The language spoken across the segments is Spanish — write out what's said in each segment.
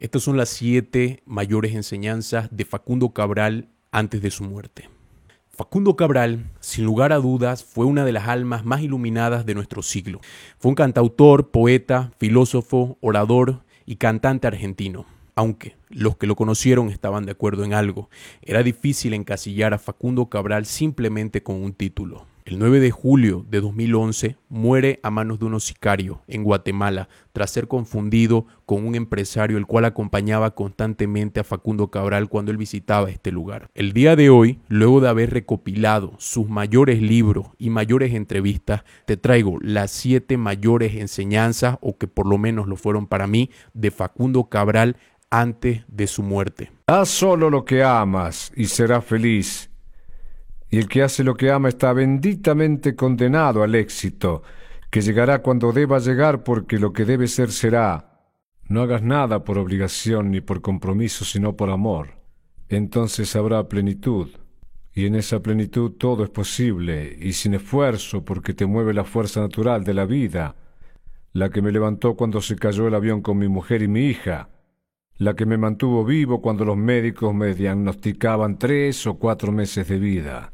Estas son las siete mayores enseñanzas de Facundo Cabral antes de su muerte. Facundo Cabral, sin lugar a dudas, fue una de las almas más iluminadas de nuestro siglo. Fue un cantautor, poeta, filósofo, orador y cantante argentino. Aunque los que lo conocieron estaban de acuerdo en algo, era difícil encasillar a Facundo Cabral simplemente con un título. El 9 de julio de 2011 muere a manos de unos sicarios en Guatemala tras ser confundido con un empresario el cual acompañaba constantemente a Facundo Cabral cuando él visitaba este lugar. El día de hoy, luego de haber recopilado sus mayores libros y mayores entrevistas, te traigo las siete mayores enseñanzas, o que por lo menos lo fueron para mí, de Facundo Cabral antes de su muerte. Haz solo lo que amas y serás feliz y el que hace lo que ama está benditamente condenado al éxito, que llegará cuando deba llegar porque lo que debe ser será. No hagas nada por obligación ni por compromiso, sino por amor. Entonces habrá plenitud, y en esa plenitud todo es posible, y sin esfuerzo, porque te mueve la fuerza natural de la vida, la que me levantó cuando se cayó el avión con mi mujer y mi hija, la que me mantuvo vivo cuando los médicos me diagnosticaban tres o cuatro meses de vida.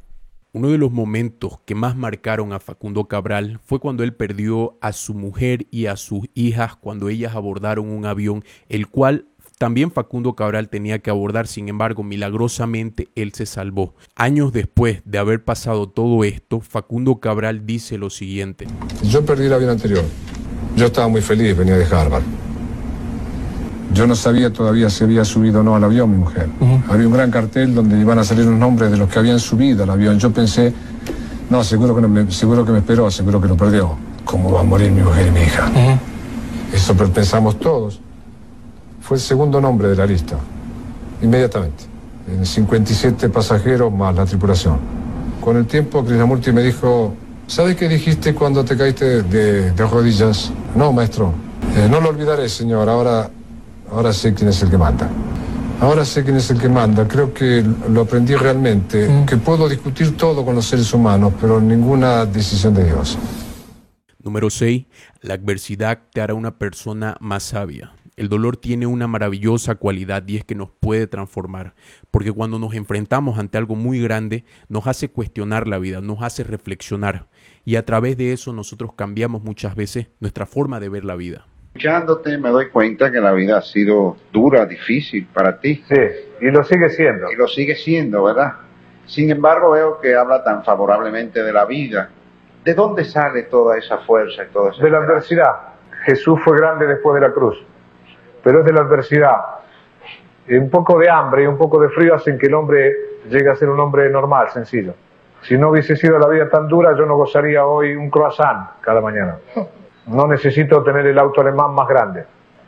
Uno de los momentos que más marcaron a Facundo Cabral fue cuando él perdió a su mujer y a sus hijas cuando ellas abordaron un avión, el cual también Facundo Cabral tenía que abordar, sin embargo, milagrosamente él se salvó. Años después de haber pasado todo esto, Facundo Cabral dice lo siguiente. Yo perdí el avión anterior. Yo estaba muy feliz, venía de Harvard. Yo no sabía todavía si había subido o no al avión mi mujer. Había un gran cartel donde iban a salir los nombres de los que habían subido al avión. Yo pensé, no, seguro que, me, seguro que me esperó, seguro que lo perdió. ¿Cómo va a morir mi mujer y mi hija? Eso pensamos todos. Fue el segundo nombre de la lista, inmediatamente. En 57 pasajeros más la tripulación. Con el tiempo, Krishnamurti me dijo, ¿sabes qué dijiste cuando te caíste de, rodillas? No, maestro. Eh, no lo olvidaré, señor. Ahora ahora sé quién es el que manda. Ahora sé quién es el que manda. Creo que lo aprendí realmente, mm. que puedo discutir todo con los seres humanos, pero ninguna decisión de Dios. Número 6. La adversidad te hará una persona más sabia. El dolor tiene una maravillosa cualidad y es que nos puede transformar, porque cuando nos enfrentamos ante algo muy grande, nos hace cuestionar la vida, nos hace reflexionar, y a través de eso nosotros cambiamos muchas veces nuestra forma de ver la vida. Escuchándote me doy cuenta que la vida ha sido dura, difícil para ti. Sí, y lo sigue siendo. Y lo sigue siendo, ¿verdad? Sin embargo, veo que habla tan favorablemente de la vida. ¿De dónde sale toda esa fuerza y toda esa De la adversidad. Jesús fue grande después de la cruz, pero es de la adversidad. un poco de hambre y un poco de frío hacen que el hombre llegue a ser un hombre normal, sencillo. Si no hubiese sido la vida tan dura, yo no gozaría hoy un croissant cada mañana. No necesito tener el auto alemán más grande.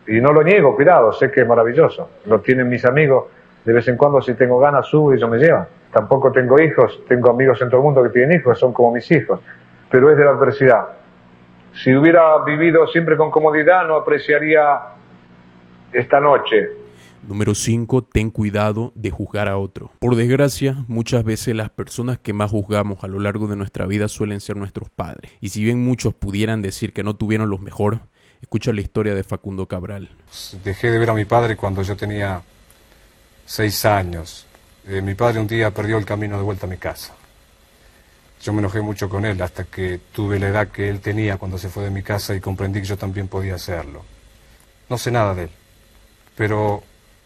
Y no lo niego, cuidado, sé que es maravilloso. Lo tienen mis amigos. De vez en cuando, si tengo ganas, subo y ellos me llevan. Tampoco tengo hijos. Tengo amigos en todo el mundo que tienen hijos, son como mis hijos. Pero es de la adversidad. Si hubiera vivido siempre con comodidad, no apreciaría esta noche Número 5. Ten cuidado de juzgar a otro. Por desgracia, muchas veces las personas que más juzgamos a lo largo de nuestra vida suelen ser nuestros padres. Y si bien muchos pudieran decir que no tuvieron los mejor, escucha la historia de Facundo Cabral. Dejé de ver a mi padre cuando yo tenía seis años. Eh, mi padre un día perdió el camino de vuelta a mi casa. Yo me enojé mucho con él hasta que tuve la edad que él tenía cuando se fue de mi casa y comprendí que yo también podía hacerlo. No sé nada de él, pero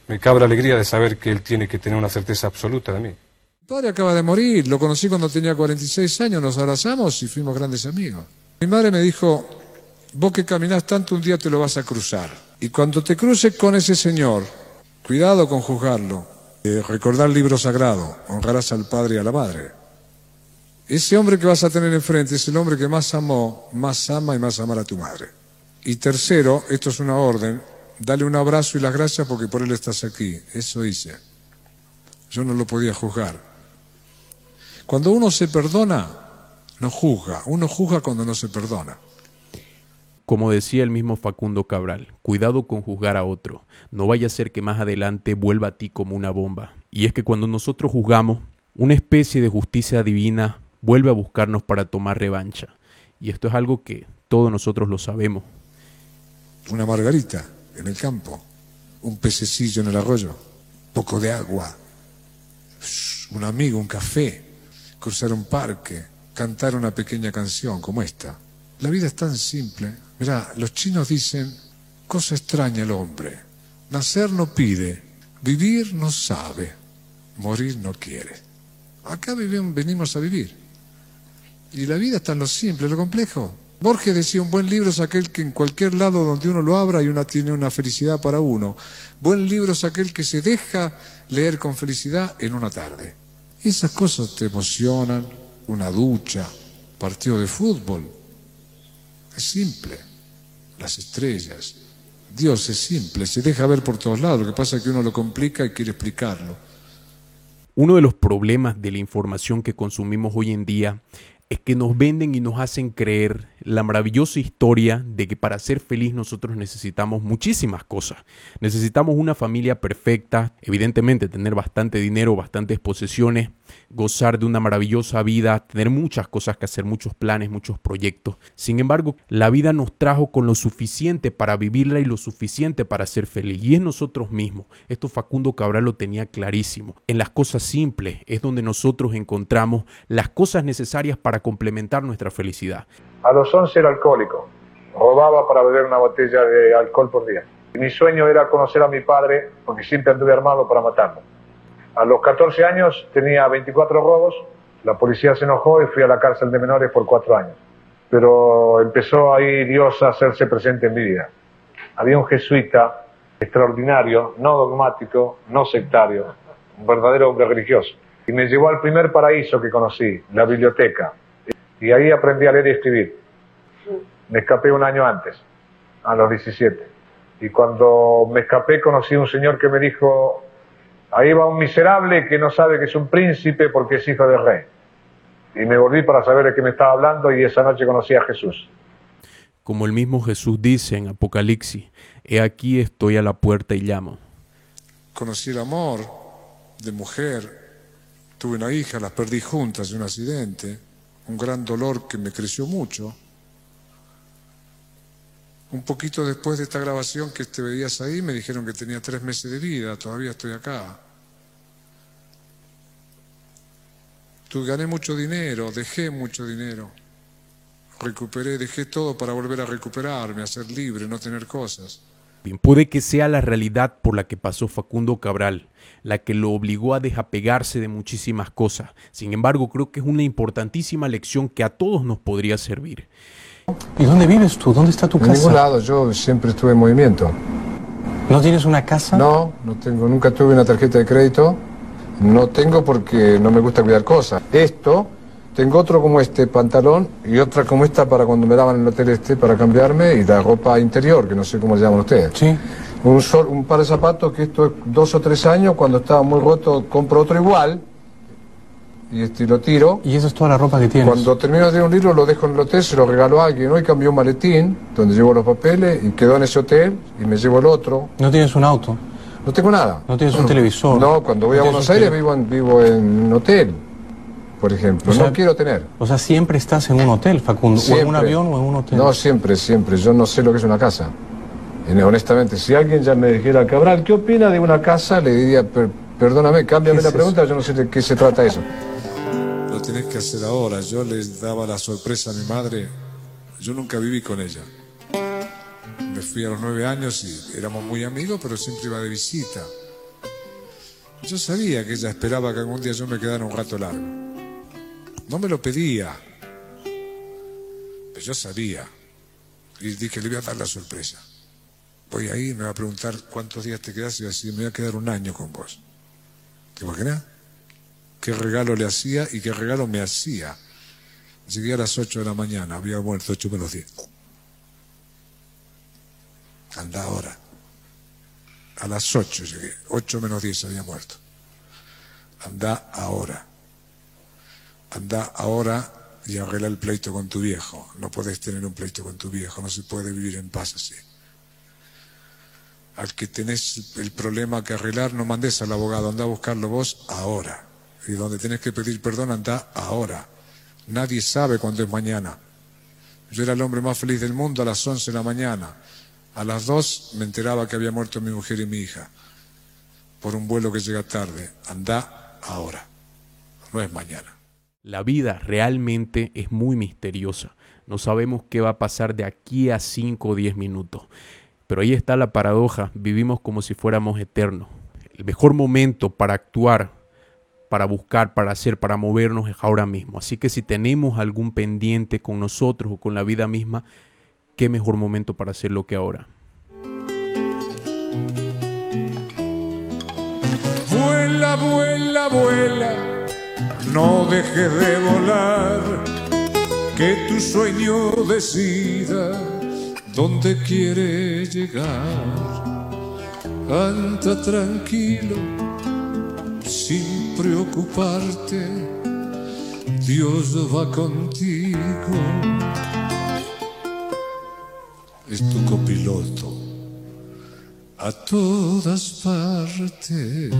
me cabe la alegría de saber que él tiene que tener una certeza absoluta de mí. Mi padre acaba de morir, lo conocí cuando tenía 46 años, nos abrazamos y fuimos grandes amigos. Mi madre me dijo, vos que caminás tanto un día te lo vas a cruzar. Y cuando te cruces con ese señor, cuidado con juzgarlo, eh, recordar el libro sagrado, honrarás al padre y a la madre. Ese hombre que vas a tener enfrente es el hombre que más amó, más ama y más amará a tu madre. Y tercero, esto es una orden, Dale un abrazo y las gracias porque por él estás aquí. Eso hice. Yo no lo podía juzgar. Cuando uno se perdona, no juzga. Uno juzga cuando no se perdona. Como decía el mismo Facundo Cabral, cuidado con juzgar a otro. No vaya a ser que más adelante vuelva a ti como una bomba. Y es que cuando nosotros juzgamos, una especie de justicia divina vuelve a buscarnos para tomar revancha. Y esto es algo que todos nosotros lo sabemos. Una margarita en el campo. un pececillo en el arroyo, poco de agua, un amigo, un café, cruzar un parque, cantar una pequeña canción como esta. La vida es tan simple. Mirá, los chinos dicen, cosa extraña el hombre. Nacer no pide, vivir no sabe, morir no quiere. Acá vivimos, venimos a vivir. Y la vida está en lo simple, lo complejo. Borges decía, un buen libro es aquel que en cualquier lado donde uno lo abra y una tiene una felicidad para uno. Buen libro es aquel que se deja leer con felicidad en una tarde. Esas cosas te emocionan, una ducha, partido de fútbol. Es simple. Las estrellas. Dios es simple, se deja ver por todos lados. Lo que pasa es que uno lo complica y quiere explicarlo. Uno de los problemas de la información que consumimos hoy en día es que nos venden y nos hacen creer la maravillosa historia de que para ser feliz nosotros necesitamos muchísimas cosas. Necesitamos una familia perfecta, evidentemente tener bastante dinero, bastantes posesiones, gozar de una maravillosa vida, tener muchas cosas que hacer, muchos planes, muchos proyectos. Sin embargo, la vida nos trajo con lo suficiente para vivirla y lo suficiente para ser feliz. Y es nosotros mismos. Esto Facundo Cabral lo tenía clarísimo. En las cosas simples es donde nosotros encontramos las cosas necesarias para complementar nuestra felicidad. A los 11 era alcohólico. Robaba para beber una botella de alcohol por día. Y mi sueño era conocer a mi padre porque siempre anduve armado para matarlo. A los 14 años tenía 24 robos, la policía se enojó y fui a la cárcel de menores por cuatro años. Pero empezó ahí Dios a hacerse presente en mi vida. Había un jesuita extraordinario, no dogmático, no sectario, un verdadero hombre religioso. Y me llevó al primer paraíso que conocí, la biblioteca. Y ahí aprendí a leer y escribir. Me escapé un año antes, a los 17. Y cuando me escapé conocí a un señor que me dijo, ahí va un miserable que no sabe que es un príncipe porque es hijo del rey. Y me volví para saber de qué me estaba hablando y esa noche conocí a Jesús. Como el mismo Jesús dice en Apocalipsis, he aquí estoy a la puerta y llamo. Conocí el amor de mujer, tuve una hija, las perdí juntas en un accidente un gran dolor que me creció mucho. Un poquito después de esta grabación que te veías ahí, me dijeron que tenía tres meses de vida, todavía estoy acá. Tú gané mucho dinero, dejé mucho dinero, recuperé, dejé todo para volver a recuperarme, a ser libre, no tener cosas. Bien, puede que sea la realidad por la que pasó Facundo Cabral, la que lo obligó a desapegarse de muchísimas cosas. Sin embargo, creo que es una importantísima lección que a todos nos podría servir. ¿Y dónde vives tú? ¿Dónde está tu casa? En ningún lado, yo siempre estuve en movimiento. ¿No tienes una casa? No, no tengo, nunca tuve una tarjeta de crédito. No tengo porque no me gusta cuidar cosas. Esto tengo otro como este pantalón y otra como esta para cuando me daban el hotel este para cambiarme y la ropa interior, que no sé cómo le llaman ustedes. Sí. Un, sol, un par de zapatos que esto es dos o tres años, cuando estaba muy roto compro otro igual y este lo tiro. ¿Y eso es toda la ropa que tienes? Cuando termino de un libro lo dejo en el hotel, se lo regalo a alguien. Hoy cambió un maletín donde llevo los papeles y quedó en ese hotel y me llevo el otro. ¿No tienes un auto? No tengo nada. ¿No tienes un televisor? No, cuando voy a ¿No Buenos tienes un Aires vivo en, vivo en un hotel, por ejemplo. O sea, no quiero tener. O sea, siempre estás en un hotel, Facundo. O en un avión o en un hotel. No, siempre, siempre. Yo no sé lo que es una casa. Y, honestamente, si alguien ya me dijera, Cabral, ¿qué opina de una casa? Le diría, "Per- perdóname, cámbiame ¿Qué la pregunta, yo no sé de qué se trata eso. Lo tenés que hacer ahora. Yo le daba la sorpresa a mi madre. Yo nunca viví con ella. Me fui a los nueve años y éramos muy amigos, pero siempre iba de visita. Yo sabía que ella esperaba que algún día yo me quedara un rato largo. No me lo pedía, pero yo sabía. Y dije, le voy a dar la sorpresa. Voy ahí me va a preguntar cuántos días te quedas y voy a decir, me voy a quedar un año con vos. ¿Te imaginas? qué regalo le hacía y qué regalo me hacía. Llegué a las 8 de la mañana, había muerto 8 menos 10. Anda ahora. A las 8 llegué, 8 menos 10 había muerto. Anda ahora. Anda ahora y arregla el pleito con tu viejo. No podés tener un pleito con tu viejo, no se puede vivir en paz así. Al que tenés el problema que arreglar, no mandes al abogado, anda a buscarlo vos ahora. Y donde tenés que pedir perdón, anda ahora. Nadie sabe cuándo es mañana. Yo era el hombre más feliz del mundo a las 11 de la mañana. A las dos me enteraba que había muerto mi mujer y mi hija por un vuelo que llega tarde. Anda ahora, no es mañana. La vida realmente es muy misteriosa. No sabemos qué va a pasar de aquí a 5 o 10 minutos. Pero ahí está la paradoja. Vivimos como si fuéramos eternos. El mejor momento para actuar, para buscar, para hacer, para movernos es ahora mismo. Así que si tenemos algún pendiente con nosotros o con la vida misma, qué mejor momento para hacerlo que ahora. Vuela, vuela, vuela, no dejes de volar, que tu sueño decida dónde quiere llegar. Anda tranquilo, sin preocuparte, Dios va contigo. Es tu copiloto a todas partes.